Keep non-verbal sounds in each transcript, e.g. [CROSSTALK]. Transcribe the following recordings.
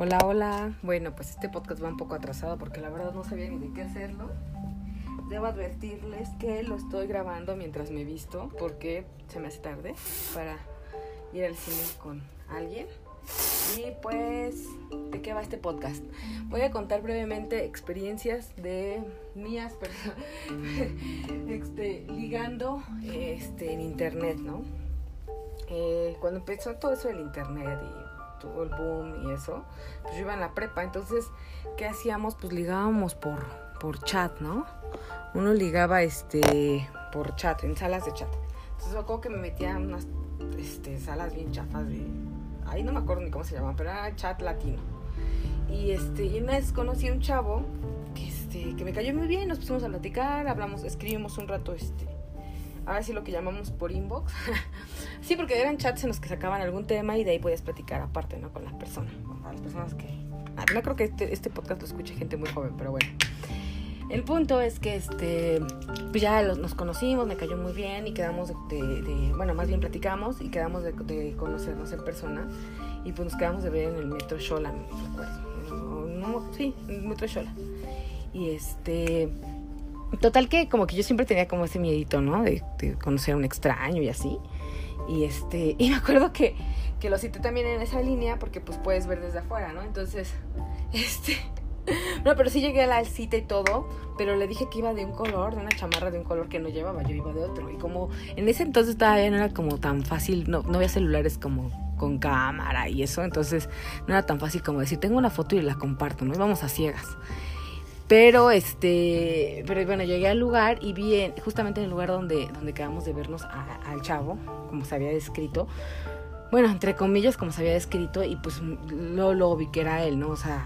Hola, hola. Bueno, pues este podcast va un poco atrasado porque la verdad no sabía ni de qué hacerlo. Debo advertirles que lo estoy grabando mientras me visto porque se me hace tarde para ir al cine con alguien. Y pues, ¿de qué va este podcast? Voy a contar brevemente experiencias de mías, [LAUGHS] este, ligando este, en internet, ¿no? Eh, cuando empezó todo eso del internet y tuvo el boom y eso, pues yo iba en la prepa, entonces, ¿qué hacíamos? Pues ligábamos por, por chat, ¿no? Uno ligaba este por chat, en salas de chat. Entonces me acuerdo que me metía en unas este, salas bien chafas de. Ahí no me acuerdo ni cómo se llaman, pero era chat latino. Y este, y una vez conocí a un chavo que este, que me cayó muy bien, nos pusimos a platicar, hablamos, escribimos un rato este. Ahora sí lo que llamamos por inbox. [LAUGHS] sí, porque eran chats en los que sacaban algún tema y de ahí podías platicar aparte, ¿no? Con las personas. Con las personas que. Ah, no creo que este, este podcast lo escuche gente muy joven, pero bueno. El punto es que este, pues ya nos conocimos, me cayó muy bien y quedamos de, bueno, más bien platicamos y quedamos de, conocernos en persona y pues nos quedamos de ver en el metro Shola, me recuerdo. No, sí, el metro Shola. Y este, total que como que yo siempre tenía como ese miedito, ¿no? De, conocer a un extraño y así. Y este, [LAUGHS] y me acuerdo que, que lo cité también en esa línea porque pues puedes ver desde afuera, ¿no? Entonces, [LAUGHS] este [LAUGHS] no, pero sí llegué a la cita y todo, pero le dije que iba de un color, de una chamarra de un color que no llevaba, yo iba de otro. Y como en ese entonces todavía no era como tan fácil, no, no había celulares como con cámara y eso, entonces no era tan fácil como decir, tengo una foto y la comparto, no íbamos a ciegas. Pero este, pero bueno, llegué al lugar y vi en, justamente en el lugar donde, donde quedamos de vernos al chavo, como se había descrito, bueno, entre comillas, como se había descrito, y pues luego, luego vi que era él, ¿no? O sea,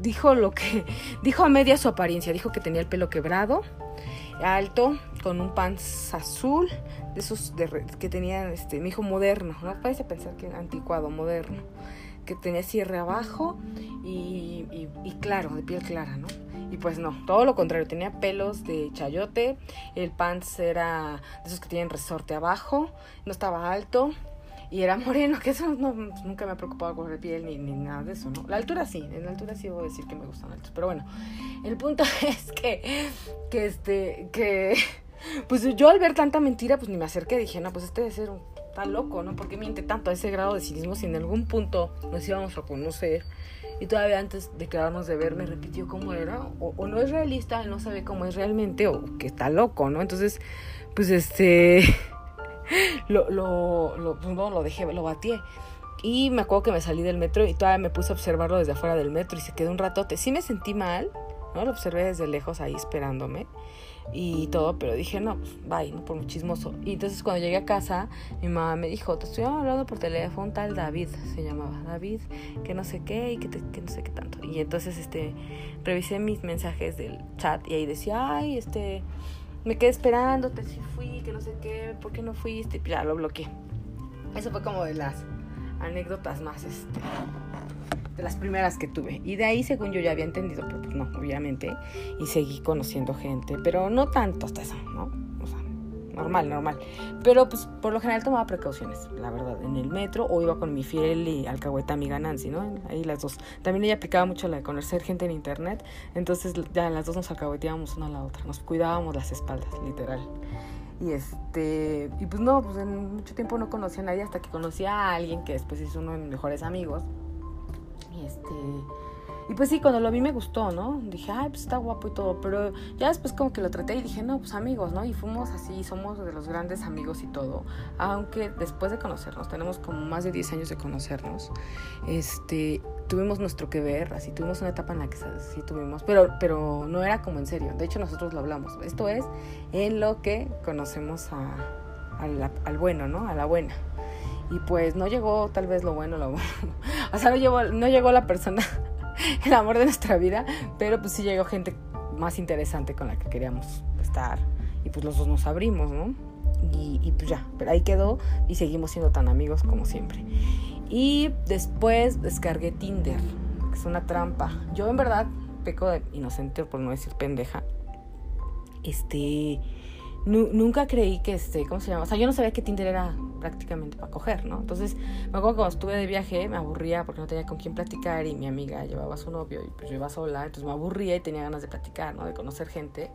dijo lo que [LAUGHS] dijo a media su apariencia, dijo que tenía el pelo quebrado, alto, con un pants azul, de esos de, que tenía este, mi hijo moderno, no parece pensar que anticuado, moderno, que tenía cierre abajo y, claro, de piel clara, ¿no? Y pues no, todo lo contrario, tenía pelos de chayote, el pants era de esos que tienen resorte abajo, no estaba alto, y era [LAUGHS] moreno, que eso no, nunca me ha preocupado con la piel ni, nada de eso, ¿no? La altura sí, en la altura sí a decir que me gustan altos, pero bueno, el punto [LAUGHS] es que, que este, que, [LAUGHS] pues yo al ver tanta mentira, pues ni me acerqué, dije, no, pues este debe ser un, está loco, ¿no? ¿Por qué miente tanto a ese grado de cinismo si en algún punto nos íbamos a conocer? Y todavía antes de quedarnos de ver me repitió cómo era, o, o no es realista, no sabe cómo es realmente, o que está loco, ¿no? Entonces, pues este [LAUGHS] lo, lo, lo, pues no, lo dejé, lo batié. Y me acuerdo que me salí del metro y todavía me puse a observarlo desde afuera del metro y se quedó un ratote. Sí me sentí mal, Lo observé desde lejos ahí esperándome y todo, pero dije, no, pues bye, ¿no? Por chismoso. Y entonces cuando llegué a casa, mi mamá me dijo, te estoy hablando por teléfono, tal David, se llamaba David, que no sé qué y que, no sé qué tanto. Y entonces, este, revisé mis mensajes del chat y ahí decía, ay, este me quedé esperándote, si fui, que no sé qué, ¿por qué no fuiste? Ya lo bloqueé. Eso fue como de las anécdotas más, este, de las primeras que tuve. Y de ahí, según yo ya había entendido, pero pues no, obviamente, y seguí conociendo gente, pero no tanto hasta eso, ¿no? O sea, normal, normal. Pero pues por lo general tomaba precauciones, la verdad, en el metro o iba con mi fiel y alcahueta amiga Nancy, ¿no? Ahí las dos. También ella aplicaba mucho la de conocer gente en internet, entonces ya las dos nos alcahueteábamos una a la otra, nos cuidábamos las espaldas, literal. Y este, y pues no, pues en mucho tiempo no conocía a nadie hasta que conocí a alguien que después es uno de mis mejores amigos. Y este, y pues sí, cuando lo vi me gustó, ¿no? Dije, ay, pues está guapo y todo. Pero ya después como que lo traté y dije, no, pues amigos, ¿no? Y fuimos así, somos de los grandes amigos y todo. Aunque después de conocernos, tenemos como más de 10 años de conocernos, este, tuvimos nuestro que ver, así tuvimos una etapa en la que sí tuvimos, pero, pero no era como en serio. De hecho, nosotros lo hablamos. Esto es en lo que conocemos a, a la, al bueno, ¿no? A la buena. Y pues no llegó tal vez lo bueno, lo [LAUGHS] bueno. O sea, no llegó, no llegó la persona [LAUGHS] el amor de nuestra vida, pero pues sí llegó gente más interesante con la que queríamos estar y pues los dos nos abrimos, ¿no? Y, y, pues ya, pero ahí quedó y seguimos siendo tan amigos como siempre. Y después descargué Tinder, que es una trampa. Yo en verdad peco de inocente, por no decir pendeja. Este, nunca creí que este, ¿cómo se llama? O sea, yo no sabía que Tinder era prácticamente para coger, ¿no? Entonces, me acuerdo cuando estuve de viaje me aburría porque no tenía con quién platicar y mi amiga llevaba a su novio y pues yo iba sola, entonces me aburría y tenía ganas de platicar, ¿no? De conocer gente.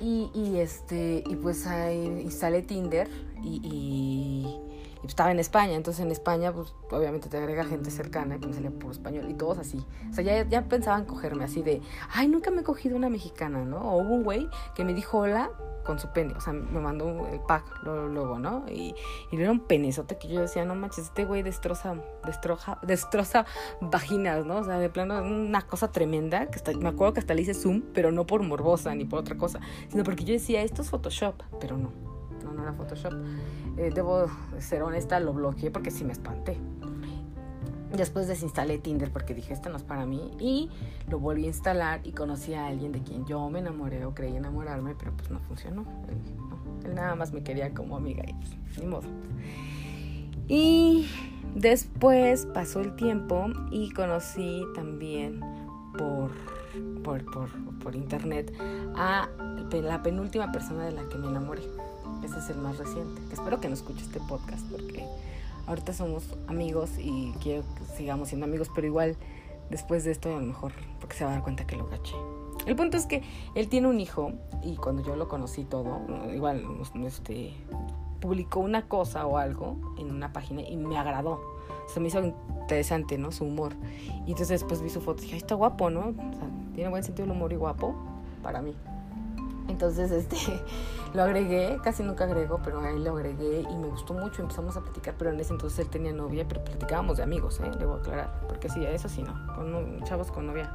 Y, y este, y pues ahí instalé Tinder y, y, estaba en España, entonces en España pues obviamente te agrega gente cercana que me salía por español y todos así. O sea, ya, ya pensaban cogerme así de, ay, nunca me he cogido una mexicana, ¿no? O hubo un güey que me dijo hola con su pene, o sea, me mandó el pack luego, ¿no? Y, y era un penezote que yo decía, no manches, este güey destroza, destroza, destroza vaginas, ¿no? O sea, de plano, una cosa tremenda, que me acuerdo que hasta le hice zoom, pero no por morbosa ni por otra cosa, sino porque yo decía, esto es Photoshop, pero no, no, no era Photoshop. Eh, debo ser honesta, lo bloqueé porque sí me espanté. Después desinstalé Tinder porque dije, esto no es para mí. Y lo volví a instalar y conocí a alguien de quien yo me enamoré o creí enamorarme, pero pues no funcionó. Él, nada más me quería como amiga y pues, ni modo. Y después pasó el tiempo y conocí también por, por, por, por internet a la penúltima persona de la que me enamoré. Ese es el más reciente. Espero que no escuche este podcast porque ahorita somos amigos y quiero que sigamos siendo amigos, pero igual después de esto a lo mejor porque se va a dar cuenta que lo gaché. El punto es que él tiene un hijo y cuando yo lo conocí todo, igual este, publicó una cosa o algo en una página y me agradó. Se me hizo interesante, ¿no? Su humor. Y entonces después vi su foto y dije, está guapo, ¿no? O sea, tiene buen sentido del humor y guapo para mí. Entonces, este, [LAUGHS] lo agregué, casi nunca agrego, pero a él lo agregué y me gustó mucho, empezamos a platicar, pero en ese entonces él tenía novia, pero platicábamos de amigos, ¿eh? Debo aclarar, porque sí, eso sí no, con chavos con novia,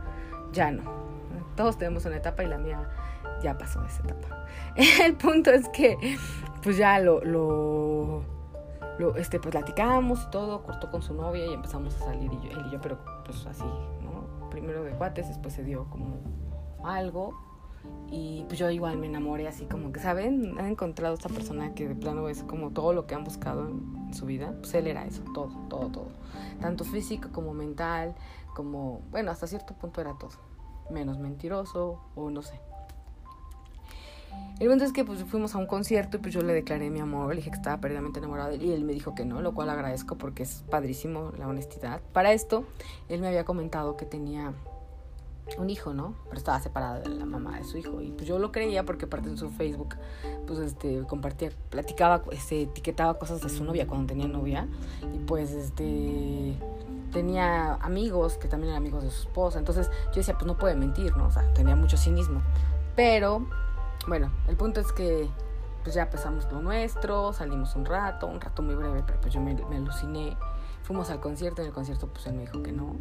ya no. Todos tenemos una etapa y la mía ya pasó esa etapa. [LAUGHS] El punto es que, pues ya lo, lo, este, pues platicábamos y todo, cortó con su novia y empezamos a salir y yo, él y yo, pero pues así, ¿no? Primero de cuates, después se dio como algo y pues yo igual me enamoré así como que, ¿saben? Han encontrado esta persona que de plano es como todo lo que han buscado en su vida. Pues él era eso, todo, todo, todo. Tanto físico como mental, como, bueno, hasta cierto punto era todo. Menos mentiroso o no sé. El momento es que pues fuimos a un concierto y pues yo le declaré mi amor, le dije que estaba perdidamente enamorado de él y él me dijo que no, lo cual agradezco porque es padrísimo la honestidad. Para esto, él me había comentado que tenía un hijo, ¿no? Pero estaba separada de la mamá de su hijo. Y pues yo lo creía porque aparte en su Facebook, pues este, compartía, platicaba, este, etiquetaba cosas de su novia cuando tenía novia. Y pues este tenía amigos que también eran amigos de su esposa. Entonces yo decía, pues no puede mentir, ¿no? O sea, tenía mucho cinismo. Pero, bueno, el punto es que pues ya empezamos lo nuestro, salimos un rato, un rato muy breve, pero pues yo me, me aluciné. Fuimos al concierto, en el concierto pues él me dijo que no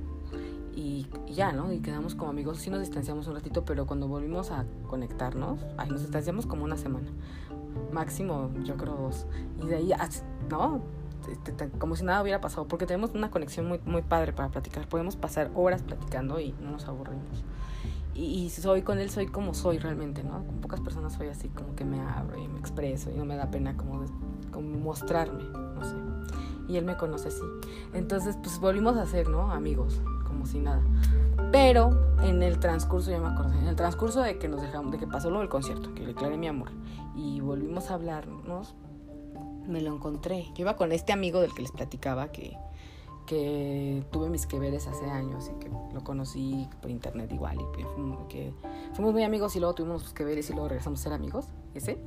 y, ya, ¿no? Y quedamos como amigos, sí nos distanciamos un ratito, pero cuando volvimos a conectarnos, ay, nos distanciamos como una semana, máximo yo creo dos, y de ahí, ¿no? Como si nada hubiera pasado, porque tenemos una conexión muy, muy padre para platicar, podemos pasar horas platicando y no nos aburrimos. Y, y soy con él, soy como soy realmente, ¿no? Con pocas personas soy así, como que me abro y me expreso y no me da pena como, como mostrarme, no sé. Y él me conoce así. Entonces, pues volvimos a ser, ¿no? Amigos como si nada. Pero en el transcurso, ya me acordé, en el transcurso de que nos dejamos, de que pasó lo del concierto, que le declaré mi amor y volvimos a hablarnos, me lo encontré. Yo iba con este amigo del que les platicaba que, que tuve mis que veres hace años y que lo conocí por internet igual y que, fuimos muy amigos y luego tuvimos los que veres y luego regresamos a ser amigos, ese.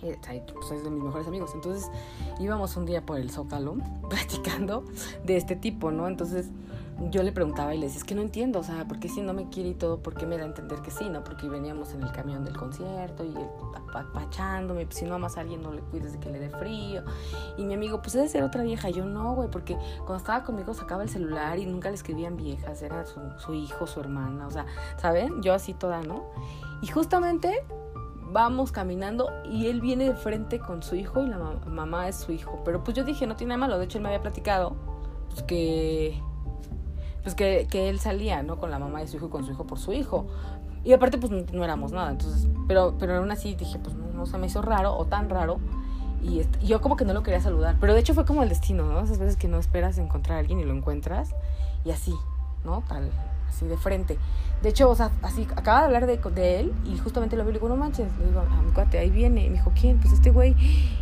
Pues es de mis mejores amigos. Entonces íbamos un día por el Zócalo [LAUGHS] platicando de este tipo, ¿no? Entonces yo le preguntaba y le decía, es que no entiendo, o sea, ¿por qué si no me quiere y todo, por qué me da a entender que sí, no? Porque veníamos en el camión del concierto y él apachándome, pues si no amas alguien no le cuides de que le dé frío. Y mi amigo, pues debe ser otra vieja. Yo no, güey, porque cuando estaba conmigo sacaba el celular y nunca le escribían viejas, era su, su hijo, su hermana, o sea, ¿saben? Yo así toda, ¿no? Y justamente vamos caminando y él viene de frente con su hijo y la mamá es su hijo. Pero pues yo dije, no tiene nada malo, de hecho él me había platicado pues que pues que, que, él salía, ¿no? Con la mamá de su hijo y con su hijo por su hijo. Y aparte, pues no, éramos nada, entonces, pero, pero aún así dije, pues no, se me hizo raro o tan raro. Y, este, yo como que no lo quería saludar, pero de hecho fue como el destino, ¿no? Esas veces que no esperas encontrar a alguien y lo encuentras, y así, ¿no? Tal, así de frente. De hecho, o sea, así, acaba de hablar de, de él y justamente lo vi y le digo, no manches, le digo, a ahí viene. Y me dijo, ¿quién? Pues este güey.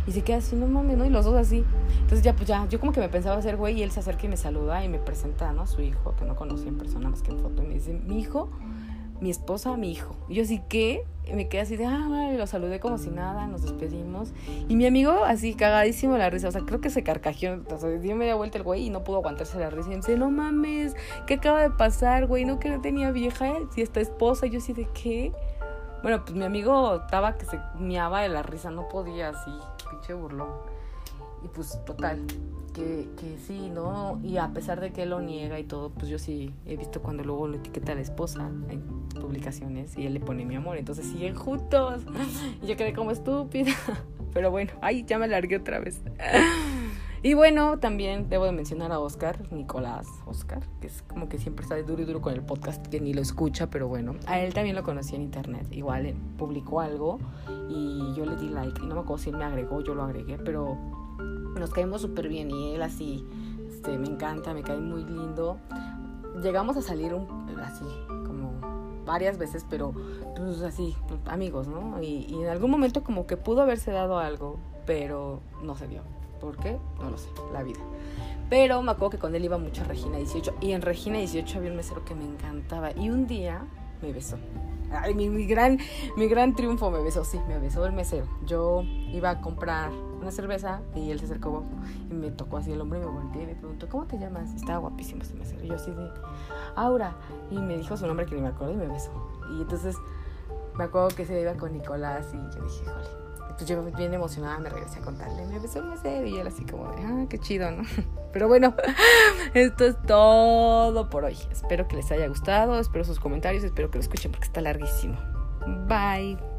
Y se queda así, no mames, ¿no? Y los dos así. Entonces ya, pues ya, yo como que me pensaba ser güey y él se acerca y me saluda y me presenta, ¿no? A su hijo, que no conocía en persona más que en foto. Y me dice, mi hijo, mi esposa, mi hijo. Yo así, ¿qué? Y me quedé así de, ah, lo saludé como si nada, nos despedimos. Y mi amigo, así cagadísimo la risa, o sea, creo que se carcajeó, o sea, dio media vuelta el güey y no pudo aguantarse la risa. Y me dice, no mames, ¿qué acaba de pasar, güey? No que no tenía vieja, si esta esposa. Y yo así de, ¿qué? Bueno, pues mi amigo estaba que se miaba de la risa, no podía así, pinche burlón. Y pues total, que, que sí, ¿no? Y a pesar de que él lo niega y todo, pues yo sí he visto cuando luego lo etiqueta a la esposa en publicaciones y él le pone mi amor, entonces siguen juntos. [LAUGHS] Y yo quedé como estúpida. [LAUGHS] Pero bueno, ay, ya me largué otra vez. [LAUGHS] Y bueno, también debo de mencionar a Oscar, Nicolás Oscar, que es como que siempre está de duro y duro con el podcast, que ni lo escucha, pero bueno, a él también lo conocí en internet. Igual él publicó algo y yo le di like. Y no me acuerdo si él me agregó, yo lo agregué, pero nos caímos súper bien y él así, este, me encanta, me cae muy lindo. Llegamos a salir un, así, como varias veces, pero pues así, amigos, ¿no? Y, y en algún momento como que pudo haberse dado algo, pero no se dio. ¿Por qué? No lo sé, la vida. Pero me acuerdo que con él iba mucho a Regina 18 y en Regina 18 había un mesero que me encantaba y un día me besó. Ay, mi, mi, gran, mi gran triunfo me besó, sí, me besó el mesero. Yo iba a comprar una cerveza y él se acercó y me tocó así el hombre y me volteé y me preguntó, ¿cómo te llamas? Estaba guapísimo ese mesero. Y yo así de, Aura. Y me dijo su nombre que ni me acuerdo y me besó. Y entonces me acuerdo que se iba con Nicolás y yo dije, jole. Pues yo bien emocionada me regresé a contarle, me besó el mesero y él así como de, ah, qué chido, ¿no? [LAUGHS] Pero bueno, esto es todo por hoy. Espero que les haya gustado, espero sus comentarios, espero que lo escuchen porque está larguísimo. Bye.